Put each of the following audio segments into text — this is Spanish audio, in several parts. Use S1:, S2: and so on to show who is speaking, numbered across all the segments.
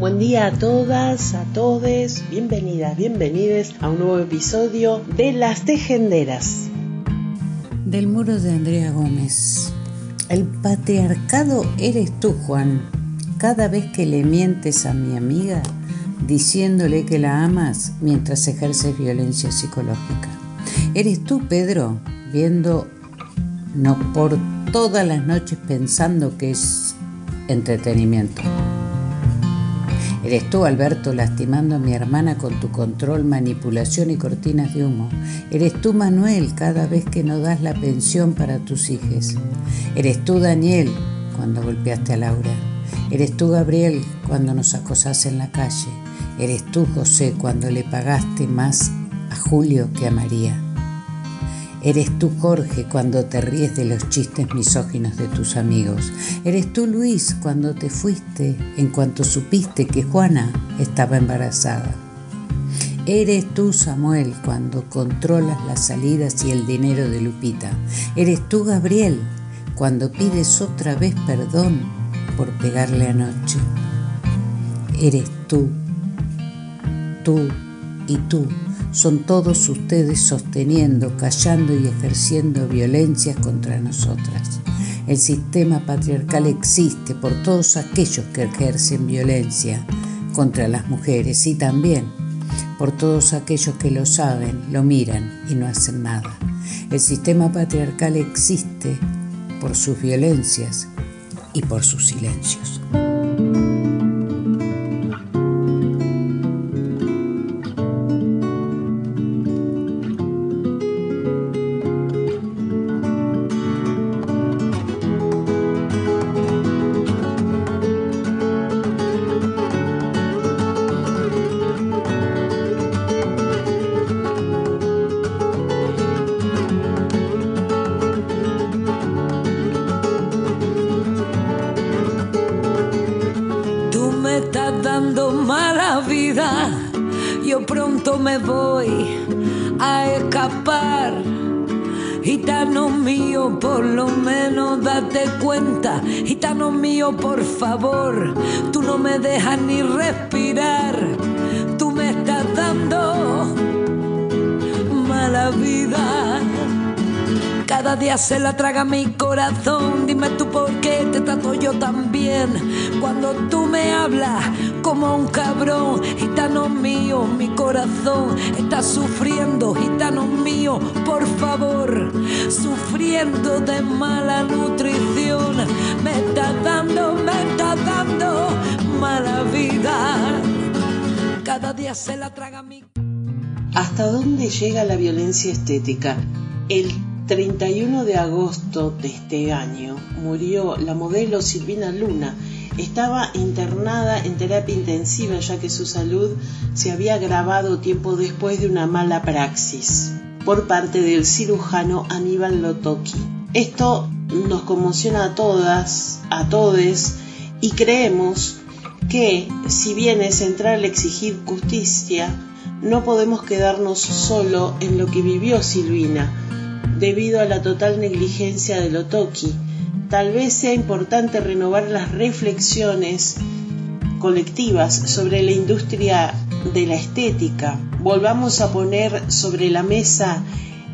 S1: Buen día a todas, a todes, bienvenidas, bienvenides a un nuevo episodio de Las Tejenderas.
S2: Del muro de Andrea Gómez. El patriarcado eres tú, Juan. Cada vez que le mientes a mi amiga diciéndole que la amas mientras ejerces violencia psicológica. Eres tú, Pedro, viendo no por todas las noches pensando que es entretenimiento. Eres tú, Alberto, lastimando a mi hermana con tu control, manipulación y cortinas de humo. Eres tú, Manuel, cada vez que no das la pensión para tus hijos. Eres tú, Daniel, cuando golpeaste a Laura. Eres tú, Gabriel, cuando nos acosás en la calle. Eres tú, José, cuando le pagaste más a Julio que a María. Eres tú, Jorge, cuando te ríes de los chistes misóginos de tus amigos. Eres tú, Luis, cuando te fuiste en cuanto supiste que Juana estaba embarazada. Eres tú, Samuel, cuando controlas las salidas y el dinero de Lupita. Eres tú, Gabriel, cuando pides otra vez perdón por pegarle anoche. Eres tú, tú y tú son todos ustedes sosteniendo, callando y ejerciendo violencias contra nosotras. El sistema patriarcal existe por todos aquellos que ejercen violencia contra las mujeres y también por todos aquellos que lo saben, lo miran y no hacen nada. El sistema patriarcal existe por sus violencias y por sus silencios.
S3: Me voy a escapar. Gitano mío, por lo menos date cuenta. Gitano mío, por favor, tú no me dejas ni respirar. Tú me estás dando mala vida. Cada día se la traga mi corazón. Dime tú por qué te trato yo tan bien. Cuando tú me hablas como un cabrón, gitano mío, mi corazón está sufriendo, gitano mío, por favor, sufriendo de mala nutrición. Me está dando, me está dando mala vida. Cada día se la traga mi.
S1: ¿Hasta dónde llega la violencia estética? El 31 de agosto de este año murió la modelo Silvina Luna. Estaba internada en terapia intensiva ya que su salud se había agravado tiempo después de una mala praxis por parte del cirujano Aníbal Lotoki. Esto nos conmociona a todas, a todes, y creemos que, si bien es central exigir justicia, no podemos quedarnos solo en lo que vivió Silvina, debido a la total negligencia de Lotoki. Tal vez sea importante renovar las reflexiones colectivas sobre la industria de la estética. Volvamos a poner sobre la mesa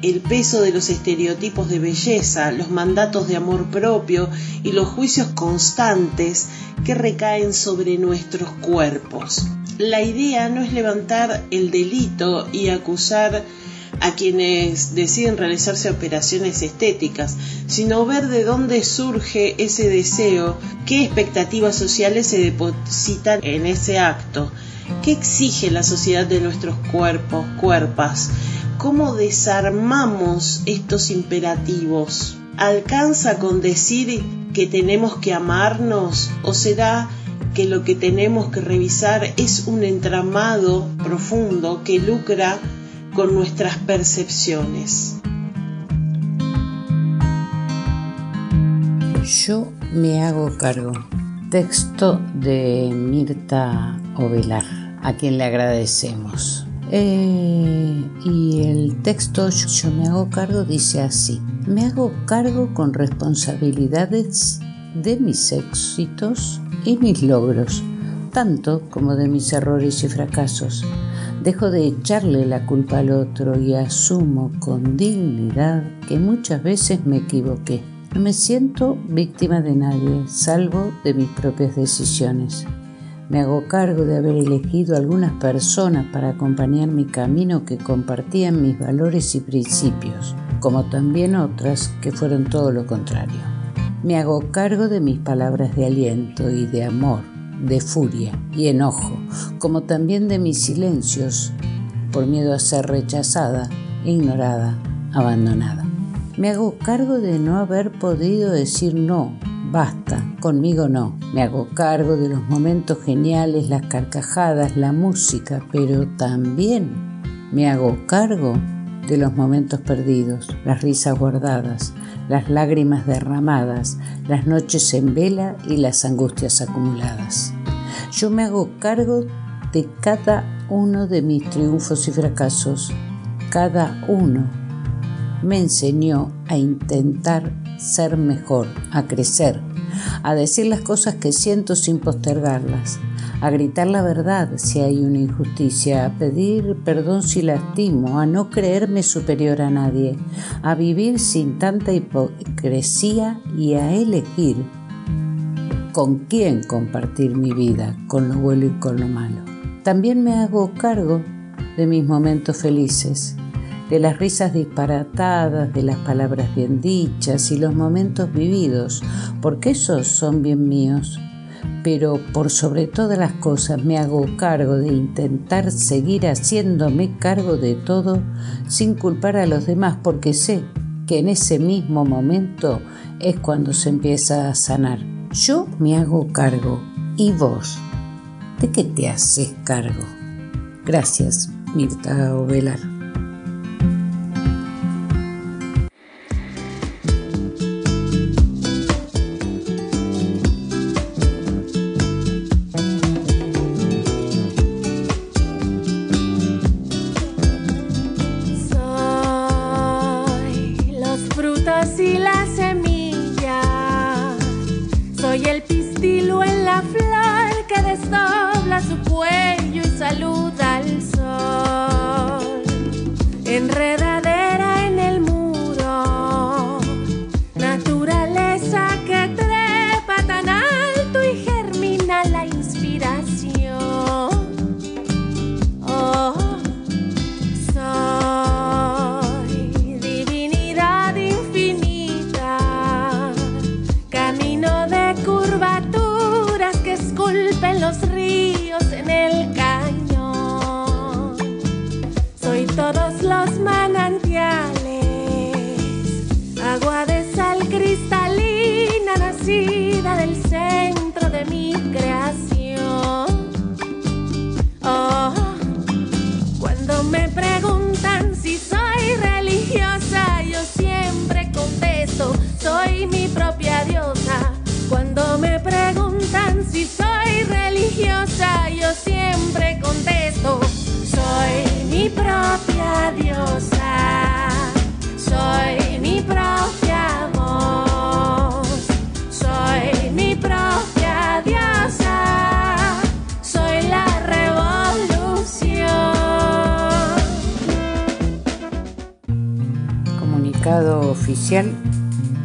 S1: el peso de los estereotipos de belleza, los mandatos de amor propio y los juicios constantes que recaen sobre nuestros cuerpos. la idea no es levantar el delito y acusar a quienes deciden realizarse operaciones estéticas, sino ver de dónde surge ese deseo, qué expectativas sociales se depositan en ese acto, qué exige la sociedad de nuestros cuerpos, cuerpas, cómo desarmamos estos imperativos. ¿Alcanza con decir que tenemos que amarnos o será que lo que tenemos que revisar es un entramado profundo que lucra con nuestras percepciones.
S2: Yo me hago cargo. Texto de Mirta Ovelar, a quien le agradecemos. Eh, y el texto Yo me hago cargo dice así. Me hago cargo con responsabilidades de mis éxitos y mis logros, tanto como de mis errores y fracasos Dejo de echarle la culpa al otro y asumo con dignidad que muchas veces me equivoqué. No me siento víctima de nadie, salvo de mis propias decisiones. Me hago cargo de haber elegido algunas personas para acompañar mi camino que compartían mis valores y principios, como también otras que fueron todo lo contrario. Me hago cargo de mis palabras de aliento y de amor de furia y enojo, como también de mis silencios, por miedo a ser rechazada, ignorada, abandonada. Me hago cargo de no haber podido decir no, basta, conmigo no. Me hago cargo de los momentos geniales, las carcajadas, la música, pero también me hago cargo de los momentos perdidos, las risas guardadas, las lágrimas derramadas, las noches en vela y las angustias acumuladas. Yo me hago cargo de cada uno de mis triunfos y fracasos. Cada uno me enseñó a intentar ser mejor, a crecer, a decir las cosas que siento sin postergarlas, a gritar la verdad si hay una injusticia, a pedir perdón si lastimo, a no creerme superior a nadie, a vivir sin tanta hipocresía y a elegir con quién compartir mi vida, con lo bueno y con lo malo. También me hago cargo de mis momentos felices, de las risas disparatadas, de las palabras bien dichas y los momentos vividos, porque esos son bien míos pero por sobre todas las cosas me hago cargo de intentar seguir haciéndome cargo de todo sin culpar a los demás porque sé que en ese mismo momento es cuando se empieza a sanar. Yo me hago cargo. ¿Y vos? ¿De qué te haces cargo? Gracias, Mirta Ovelar.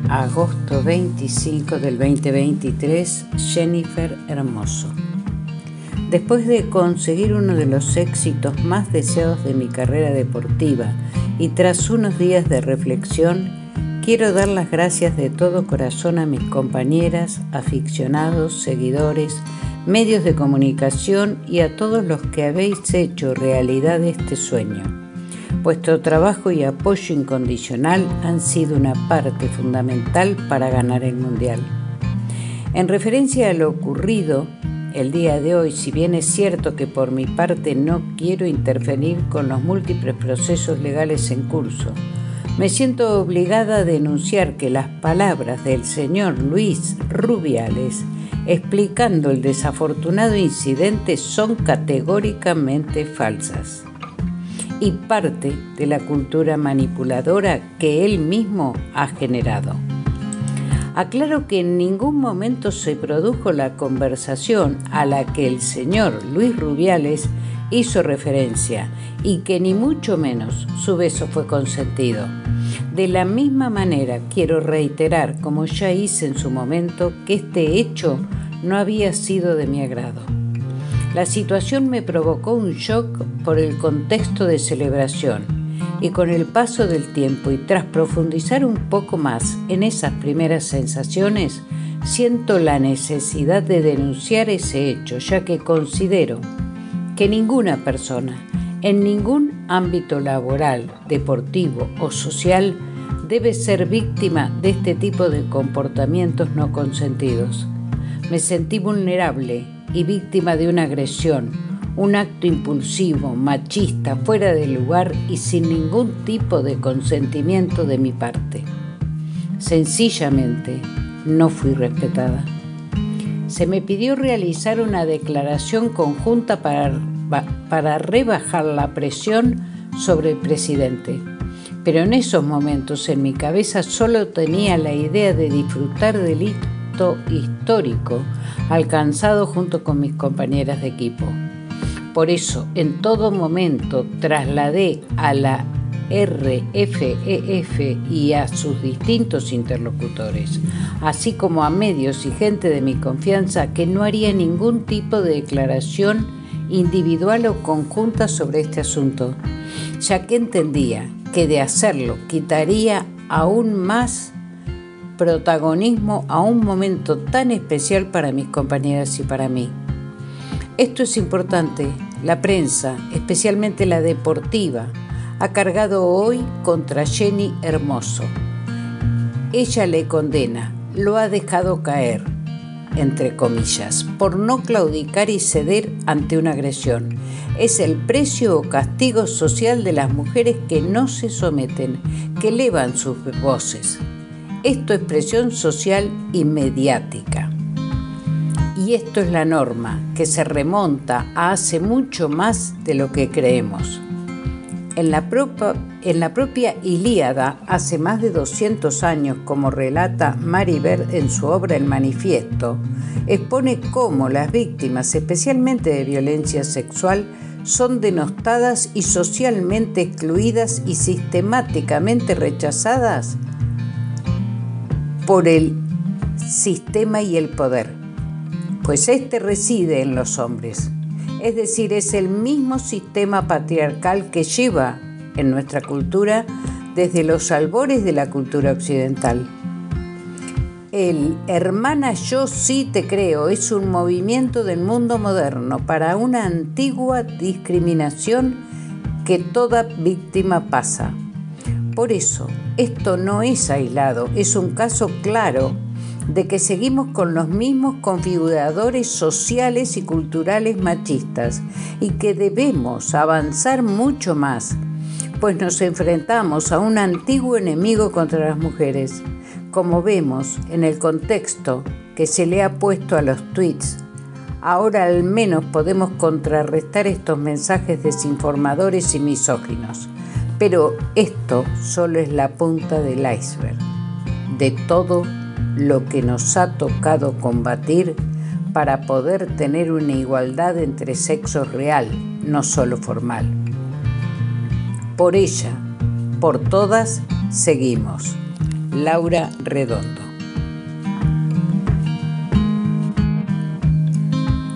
S2: Agosto 25 del 2023, Jennifer Hermoso. Después de conseguir uno de los éxitos más deseados de mi carrera deportiva y tras unos días de reflexión, quiero dar las gracias de todo corazón a mis compañeras, aficionados, seguidores, medios de comunicación y a todos los que habéis hecho realidad este sueño. Vuestro trabajo y apoyo incondicional han sido una parte fundamental para ganar el Mundial. En referencia a lo ocurrido, el día de hoy, si bien es cierto que por mi parte no quiero interferir con los múltiples procesos legales en curso, me siento obligada a denunciar que las palabras del señor Luis Rubiales explicando el desafortunado incidente son categóricamente falsas y parte de la cultura manipuladora que él mismo ha generado. Aclaro que en ningún momento se produjo la conversación a la que el señor Luis Rubiales hizo referencia y que ni mucho menos su beso fue consentido. De la misma manera quiero reiterar, como ya hice en su momento, que este hecho no había sido de mi agrado. La situación me provocó un shock por el contexto de celebración y con el paso del tiempo y tras profundizar un poco más en esas primeras sensaciones, siento la necesidad de denunciar ese hecho, ya que considero que ninguna persona, en ningún ámbito laboral, deportivo o social, debe ser víctima de este tipo de comportamientos no consentidos. Me sentí vulnerable y víctima de una agresión, un acto impulsivo, machista, fuera de lugar y sin ningún tipo de consentimiento de mi parte. Sencillamente no fui respetada. Se me pidió realizar una declaración conjunta para, para rebajar la presión sobre el presidente, pero en esos momentos en mi cabeza solo tenía la idea de disfrutar del histórico alcanzado junto con mis compañeras de equipo. Por eso, en todo momento trasladé a la RFEF y a sus distintos interlocutores, así como a medios y gente de mi confianza, que no haría ningún tipo de declaración individual o conjunta sobre este asunto, ya que entendía que de hacerlo quitaría aún más protagonismo a un momento tan especial para mis compañeras y para mí. Esto es importante. La prensa, especialmente la deportiva, ha cargado hoy contra Jenny Hermoso. Ella le condena, lo ha dejado caer, entre comillas, por no claudicar y ceder ante una agresión. Es el precio o castigo social de las mujeres que no se someten, que elevan sus voces. Esto es presión social y mediática. Y esto es la norma, que se remonta a hace mucho más de lo que creemos. En la, en la propia Ilíada, hace más de 200 años, como relata Maribel en su obra El Manifiesto, expone cómo las víctimas, especialmente de violencia sexual, son denostadas y socialmente excluidas y sistemáticamente rechazadas por el sistema y el poder pues éste reside en los hombres. Es decir, es el mismo sistema patriarcal que lleva en nuestra cultura desde los albores de la cultura occidental. El Hermana Yo sí te creo es un movimiento del mundo moderno para una antigua discriminación que toda víctima pasa. Por eso, esto no es aislado, es un caso claro de que seguimos con los mismos configuradores sociales y culturales machistas y que debemos avanzar mucho más, pues nos enfrentamos a un antiguo enemigo contra las mujeres, como vemos en el contexto que se le ha puesto a los tweets. Ahora al menos podemos contrarrestar estos mensajes desinformadores y misóginos. Pero esto solo es la punta del iceberg de todo lo que nos ha tocado combatir para poder tener una igualdad entre sexos real, no solo formal. Por ella, por todas, seguimos. Laura Redondo.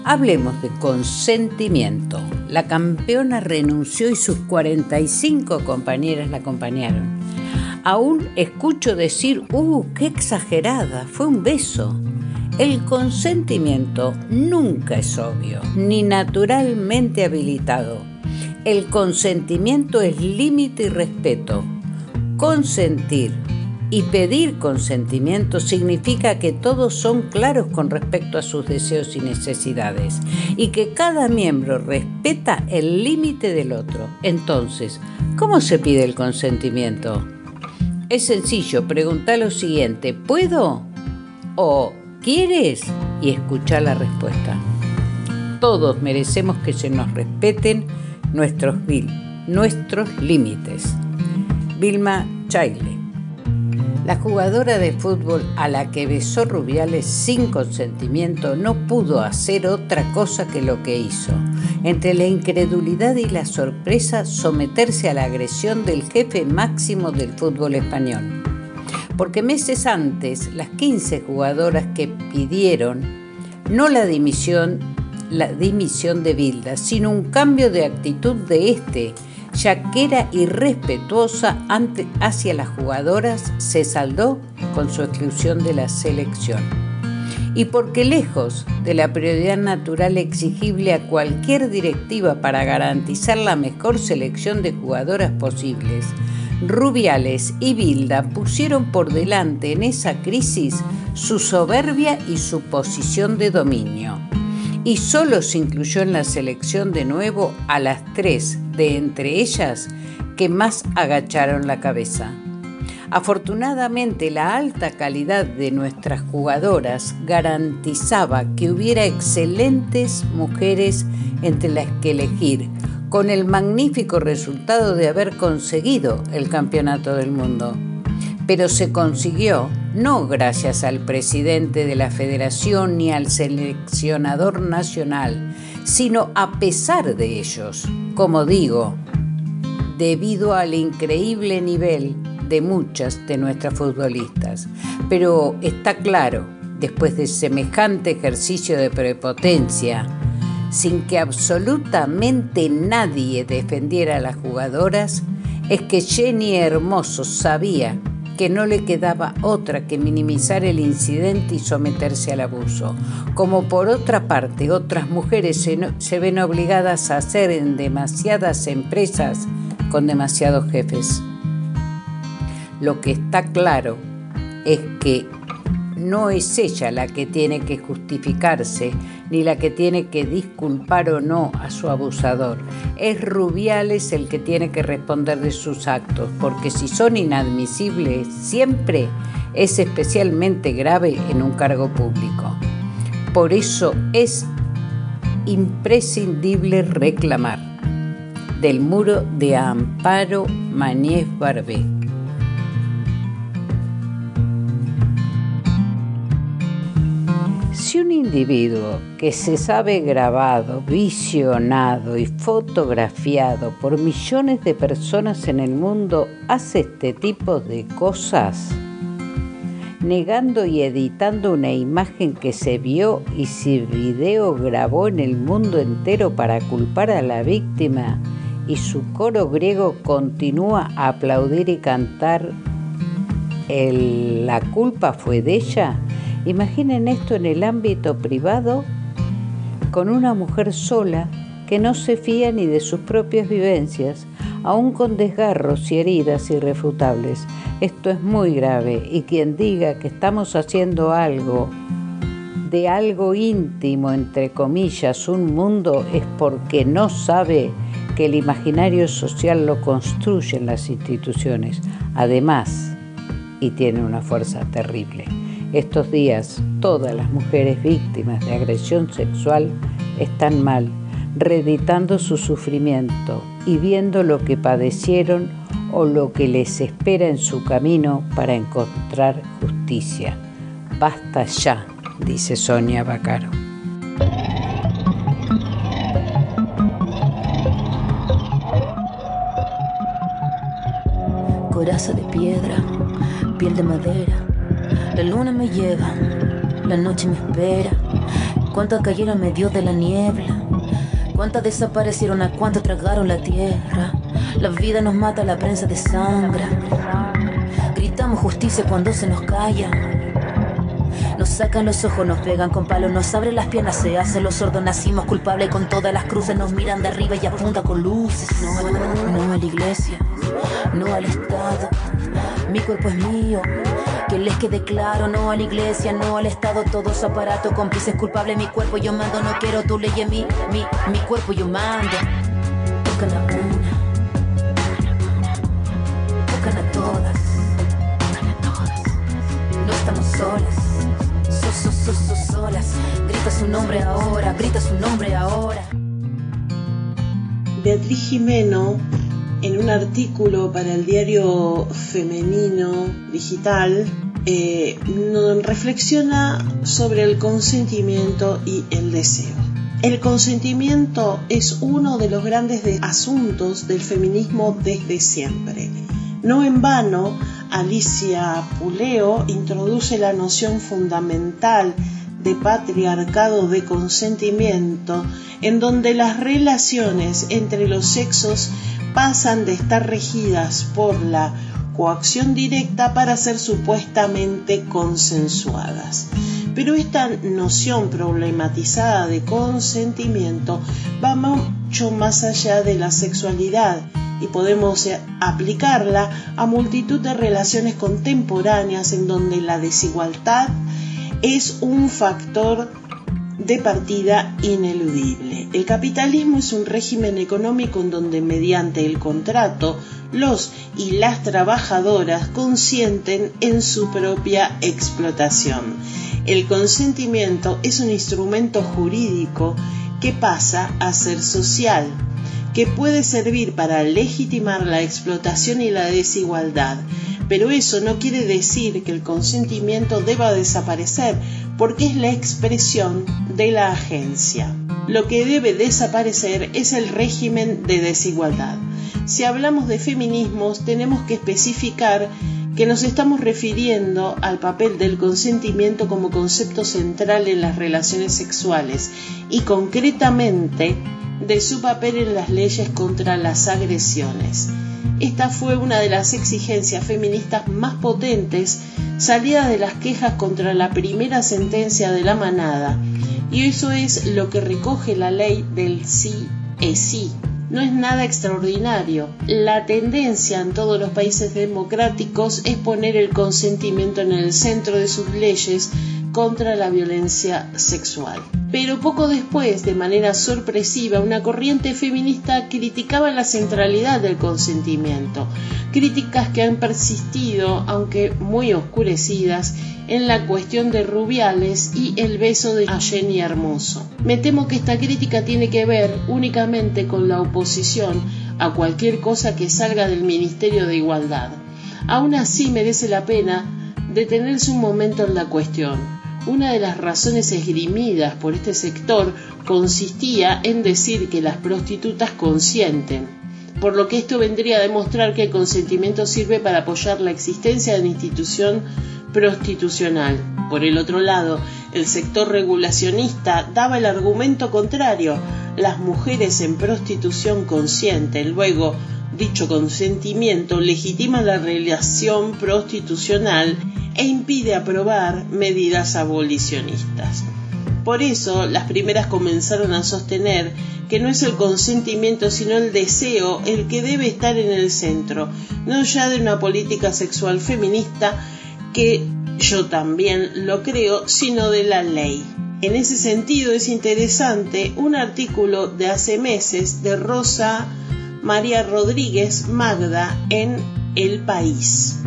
S2: Hablemos de consentimiento. La campeona renunció y sus 45 compañeras la acompañaron. Aún escucho decir, ¡uh, qué exagerada! Fue un beso. El consentimiento nunca es obvio, ni naturalmente habilitado. El consentimiento es límite y respeto. Consentir y pedir consentimiento significa que todos son claros con respecto a sus deseos y necesidades y que cada miembro respeta el límite del otro. Entonces, ¿cómo se pide el consentimiento? Es sencillo, pregunta lo siguiente, ¿puedo? ¿O quieres? Y escuchar la respuesta. Todos merecemos que se nos respeten nuestros, nuestros límites. Vilma Chaile la jugadora de fútbol a la que besó Rubiales sin consentimiento no pudo hacer otra cosa que lo que hizo. Entre la incredulidad y la sorpresa, someterse a la agresión del jefe máximo del fútbol español. Porque meses antes, las 15 jugadoras que pidieron no la dimisión, la dimisión de Bilda, sino un cambio de actitud de este ya que era irrespetuosa hacia las jugadoras, se saldó con su exclusión de la selección. Y porque lejos de la prioridad natural exigible a cualquier directiva para garantizar la mejor selección de jugadoras posibles, Rubiales y Bilda pusieron por delante en esa crisis su soberbia y su posición de dominio y solo se incluyó en la selección de nuevo a las tres de entre ellas que más agacharon la cabeza. Afortunadamente la alta calidad de nuestras jugadoras garantizaba que hubiera excelentes mujeres entre las que elegir, con el magnífico resultado de haber conseguido el Campeonato del Mundo pero se consiguió no gracias al presidente de la federación ni al seleccionador nacional, sino a pesar de ellos, como digo, debido al increíble nivel de muchas de nuestras futbolistas. Pero está claro, después de semejante ejercicio de prepotencia, sin que absolutamente nadie defendiera a las jugadoras, es que Jenny Hermoso sabía que no le quedaba otra que minimizar el incidente y someterse al abuso, como por otra parte otras mujeres se, ven obligadas a hacer en demasiadas empresas con demasiados jefes. Lo que está claro es que no es ella la que tiene que justificarse ni la que tiene que disculpar o no a su abusador. Es Rubiales el que tiene que responder de sus actos, porque si son inadmisibles siempre es especialmente grave en un cargo público. Por eso es imprescindible reclamar del muro de Amparo Mañez Barbé Si un individuo que se sabe grabado, visionado y fotografiado por millones de personas en el mundo hace este tipo de cosas, negando y editando una imagen que se vio y si video grabó en el mundo entero para culpar a la víctima y su coro griego continúa a aplaudir y cantar la culpa fue de ella, Imaginen esto en el ámbito privado con una mujer sola que no se fía ni de sus propias vivencias, aún con desgarros y heridas irrefutables. Esto es muy grave y quien diga que estamos haciendo algo de algo íntimo, entre comillas, un mundo, es porque no sabe que el imaginario social lo construyen las instituciones. Además, y tiene una fuerza terrible. Estos días todas las mujeres víctimas de agresión sexual están mal, reeditando su sufrimiento y viendo lo que padecieron o lo que les espera en su camino para encontrar justicia. Basta ya, dice Sonia Bacaro.
S4: Coraza de piedra, piel de madera la luna me lleva, la noche me espera. cuántas cayeron medio de la niebla, cuántas desaparecieron, a cuántas tragaron la tierra. La vida nos mata, la prensa de sangre. Gritamos justicia cuando se nos calla. Nos sacan los ojos, nos pegan con palos, nos abren las piernas, se hacen los sordos, nacimos culpables con todas las cruces, nos miran de arriba y apunta con luces. No, no a la iglesia, no al Estado, mi cuerpo es mío. Que les quede claro, no a la iglesia, no al Estado, todo su aparato, cómplices culpables, mi cuerpo yo mando, no quiero tu ley en mi, mi cuerpo yo mando. Tocan a una, tocan a todas, no estamos solas solas. Grita su nombre ahora, grita su nombre ahora.
S1: Beatriz Jimeno, en un artículo para el diario femenino digital, eh, reflexiona sobre el consentimiento y el deseo. El consentimiento es uno de los grandes asuntos del feminismo desde siempre. No en vano, Alicia Puleo introduce la noción fundamental de patriarcado de consentimiento, en donde las relaciones entre los sexos pasan de estar regidas por la coacción directa para ser supuestamente consensuadas. Pero esta noción problematizada de consentimiento va mucho más allá de la sexualidad y podemos eh, aplicarla a multitud de relaciones contemporáneas en donde la desigualdad es un factor de partida ineludible. El capitalismo es un régimen económico en donde mediante el contrato los y las trabajadoras consienten en su propia explotación. El consentimiento es un instrumento jurídico que pasa a ser social que puede servir para legitimar la explotación y la desigualdad, pero eso no quiere decir que el consentimiento deba desaparecer, porque es la expresión de la agencia. Lo que debe desaparecer es el régimen de desigualdad. Si hablamos de feminismos, tenemos que especificar que nos estamos refiriendo al papel del consentimiento como concepto central en las relaciones sexuales y concretamente de su papel en las leyes contra las agresiones. Esta fue una de las exigencias feministas más potentes salida de las quejas contra la primera sentencia de la manada, y eso es lo que recoge la ley del sí es sí. No es nada extraordinario. La tendencia en todos los países democráticos es poner el consentimiento en el centro de sus leyes contra la violencia sexual. Pero poco después, de manera sorpresiva, una corriente feminista criticaba la centralidad del consentimiento, críticas que han persistido, aunque muy oscurecidas, en la cuestión de Rubiales y el beso de Jenny Hermoso. Me temo que esta crítica tiene que ver únicamente con la oposición a cualquier cosa que salga del Ministerio de Igualdad. Aún así merece la pena detenerse un momento en la cuestión. Una de las razones esgrimidas por este sector consistía en decir que las prostitutas consienten, por lo que esto vendría a demostrar que el consentimiento sirve para apoyar la existencia de la institución prostitucional. Por el otro lado, el sector regulacionista daba el argumento contrario. Las mujeres en prostitución consienten. Luego, dicho consentimiento legitima la relación prostitucional e impide aprobar medidas abolicionistas. Por eso, las primeras comenzaron a sostener que no es el consentimiento sino el deseo el que debe estar en el centro, no ya de una política sexual feminista que yo también lo creo, sino de la ley. En ese sentido es interesante un artículo de hace meses de Rosa María Rodríguez Magda en El País.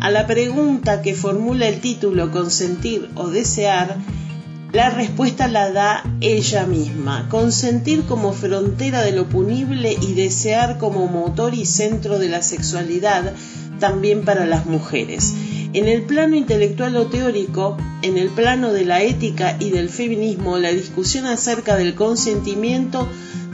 S1: A la pregunta que formula el título consentir o desear, la respuesta la da ella misma. Consentir como frontera de lo punible y desear como motor y centro de la sexualidad también para las mujeres. En el plano intelectual o teórico, en el plano de la ética y del feminismo, la discusión acerca del consentimiento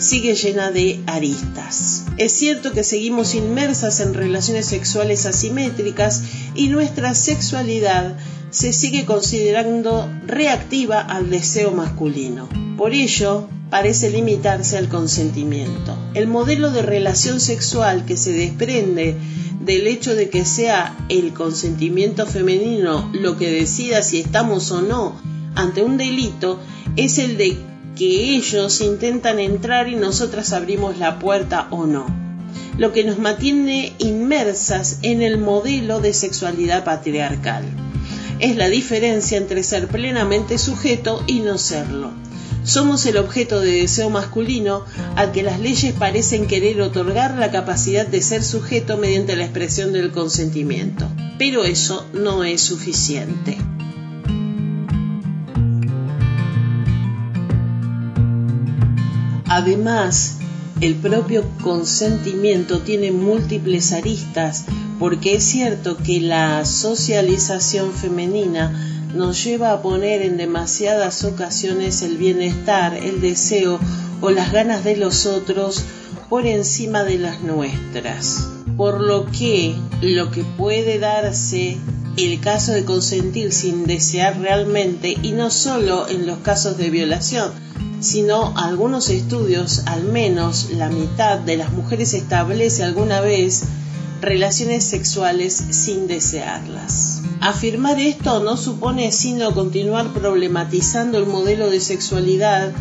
S1: sigue llena de aristas. Es cierto que seguimos inmersas en relaciones sexuales asimétricas y nuestra sexualidad se sigue considerando reactiva al deseo masculino. Por ello, parece limitarse al consentimiento. El modelo de relación sexual que se desprende del hecho de que sea el consentimiento femenino lo que decida si estamos o no ante un delito es el de que ellos intentan entrar y nosotras abrimos la puerta o no, lo que nos mantiene inmersas en el modelo de sexualidad patriarcal. Es la diferencia entre ser plenamente sujeto y no serlo. Somos el objeto de deseo masculino al que las leyes parecen querer otorgar la capacidad de ser sujeto mediante la expresión del consentimiento. Pero eso no es suficiente. Además, el propio consentimiento tiene múltiples aristas porque es cierto que la socialización femenina nos lleva a poner en demasiadas ocasiones el bienestar, el deseo o las ganas de los otros por encima de las nuestras. Por lo que lo que puede darse el caso de consentir sin desear realmente y no solo en los casos de violación, sino algunos estudios, al menos la mitad de las mujeres establece alguna vez relaciones sexuales sin desearlas. Afirmar esto no supone sino continuar problematizando el modelo de sexualidad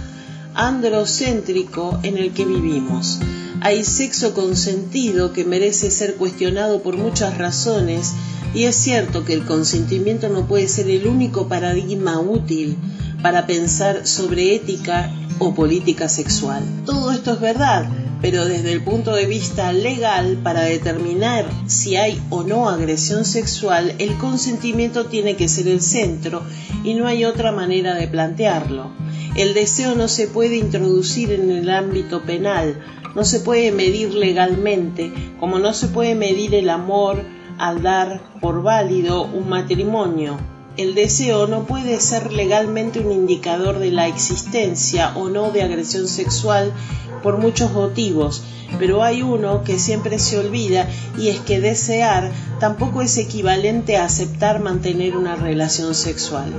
S1: androcéntrico en el que vivimos. Hay sexo consentido que merece ser cuestionado por muchas razones y es cierto que el consentimiento no puede ser el único paradigma útil para pensar sobre ética o política sexual. Todo esto es verdad, pero desde el punto de vista legal, para determinar si hay o no agresión sexual, el consentimiento tiene que ser el centro y no hay otra manera de plantearlo. El deseo no se puede introducir en el ámbito penal, no se puede medir legalmente, como no se puede medir el amor al dar por válido un matrimonio. El deseo no puede ser legalmente un indicador de la existencia o no de agresión sexual por muchos motivos, pero hay uno que siempre se olvida y es que desear tampoco es equivalente a aceptar mantener una relación sexual.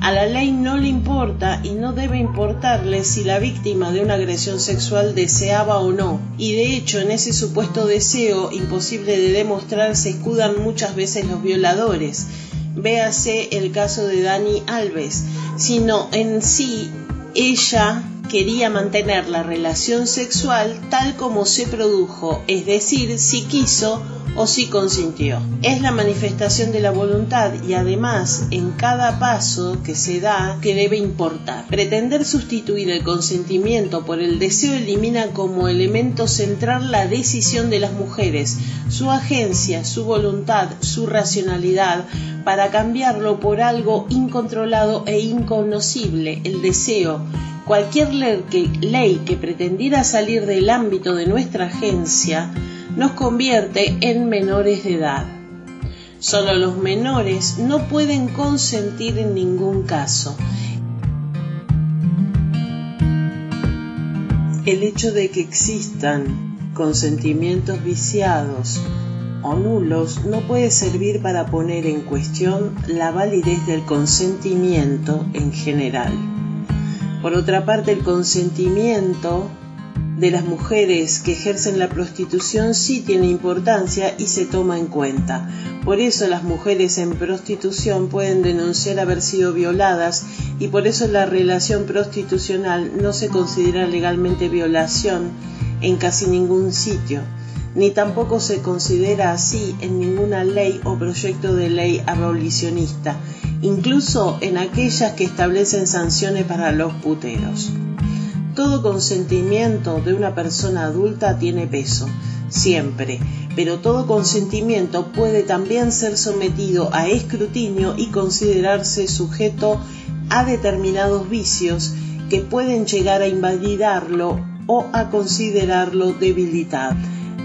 S1: A la ley no le importa y no debe importarle si la víctima de una agresión sexual deseaba o no, y de hecho en ese supuesto deseo imposible de demostrar se escudan muchas veces los violadores. Véase el caso de Dani Alves, sino en sí ella quería mantener la relación sexual tal como se produjo, es decir, si quiso o si consintió. Es la manifestación de la voluntad y además en cada paso que se da que debe importar. Pretender sustituir el consentimiento por el deseo elimina como elemento central la decisión de las mujeres, su agencia, su voluntad, su racionalidad, para cambiarlo por algo incontrolado e inconocible, el deseo, cualquier ley que, pretendiera salir del ámbito de nuestra agencia nos convierte en menores de edad. Solo los menores no pueden consentir en ningún caso. El hecho de que existan consentimientos viciados o nulos no puede servir para poner en cuestión la validez del consentimiento en general. Por otra parte, el consentimiento de las mujeres que ejercen la prostitución sí tiene importancia y se toma en cuenta. Por eso las mujeres en prostitución pueden denunciar haber sido violadas y por eso la relación prostitucional no se considera legalmente violación en casi ningún sitio, ni tampoco se considera así en ninguna ley o proyecto de ley abolicionista incluso en aquellas que establecen sanciones para los puteros. Todo consentimiento de una persona adulta tiene peso, siempre, pero todo consentimiento puede también ser sometido a escrutinio y considerarse sujeto a determinados vicios que pueden llegar a invalidarlo o a considerarlo debilitado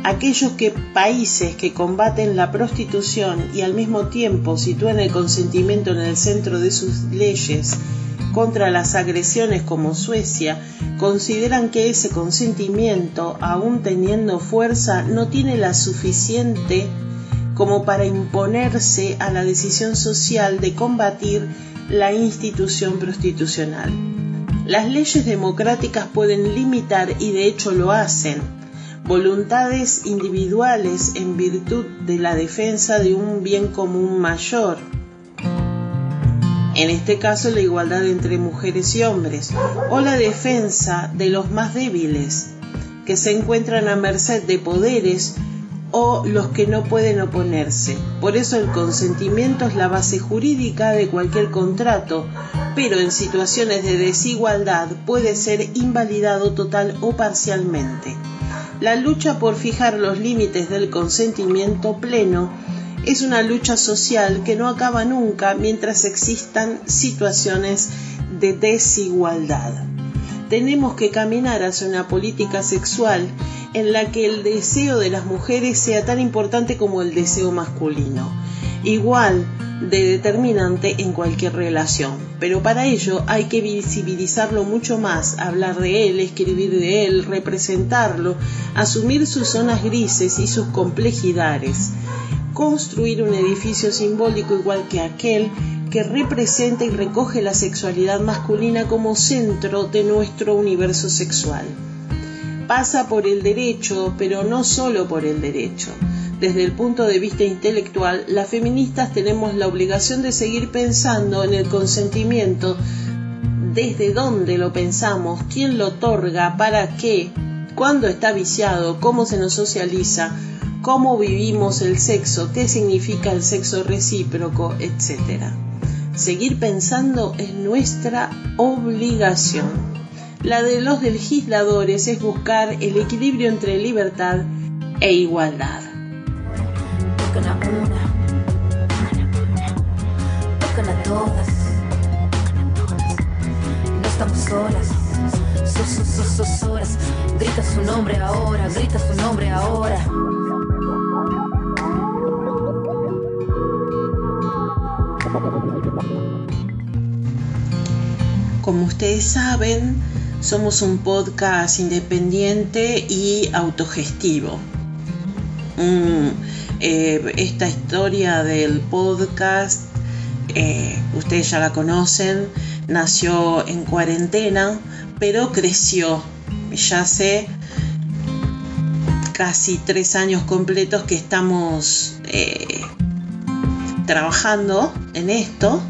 S1: aquellos que, países que combaten la prostitución y al mismo tiempo sitúan el consentimiento en el centro de sus leyes contra las agresiones como Suecia, consideran que ese consentimiento, aun teniendo fuerza, no tiene la suficiente como para imponerse a la decisión social de combatir la institución prostitucional. Las leyes democráticas pueden limitar, y de hecho lo hacen, voluntades individuales en virtud de la defensa de un bien común mayor. En este caso la igualdad entre mujeres y hombres, o la defensa de los más débiles, que se encuentran a merced de poderes o los que no pueden oponerse. Por eso el consentimiento es la base jurídica de cualquier contrato, pero en situaciones de desigualdad puede ser invalidado total o parcialmente. La lucha por fijar los límites del consentimiento pleno es una lucha social que no acaba nunca mientras existan situaciones de desigualdad. Tenemos que caminar hacia una política sexual en la que el deseo de las mujeres sea tan importante como el deseo masculino, igual de determinante en cualquier relación. Pero para ello hay que visibilizarlo mucho más, hablar de él, escribir de él, representarlo, asumir sus zonas grises y sus complejidades, construir un edificio simbólico igual que aquel que representa y recoge la sexualidad masculina como centro de nuestro universo sexual pasa por el derecho, pero no solo por el derecho. Desde el punto de vista intelectual, las feministas tenemos la obligación de seguir pensando en el consentimiento, desde dónde lo pensamos, quién lo otorga, para qué, cuándo está viciado, cómo se nos socializa, cómo vivimos el sexo, qué significa el sexo recíproco, etc. Seguir pensando es nuestra obligación. La de los legisladores es buscar el equilibrio entre libertad e igualdad.
S4: Tocan a una, tocan a todas, no estamos solas, sos, sos, sos, solas. Grita su nombre ahora, grita su nombre ahora.
S1: Como ustedes saben, somos un podcast independiente y autogestivo. Mm, eh, esta historia del podcast, eh, ustedes ya la conocen, nació en cuarentena, pero creció. Ya hace casi tres años completos que estamos eh, trabajando en esto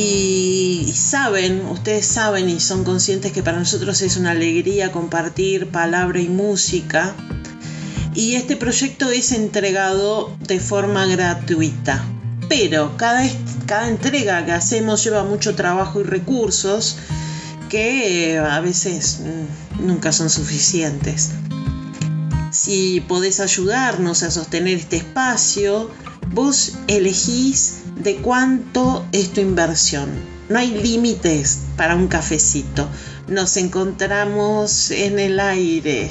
S1: y saben, ustedes saben y son conscientes que para nosotros es una alegría compartir palabra y música. Y este proyecto es entregado de forma gratuita. Pero cada, cada entrega que hacemos lleva mucho trabajo y recursos que eh, a veces mm, nunca son suficientes. Si podés ayudarnos a sostener este espacio, vos elegís de cuánto es tu inversión. No hay límites para un cafecito. Nos encontramos en el aire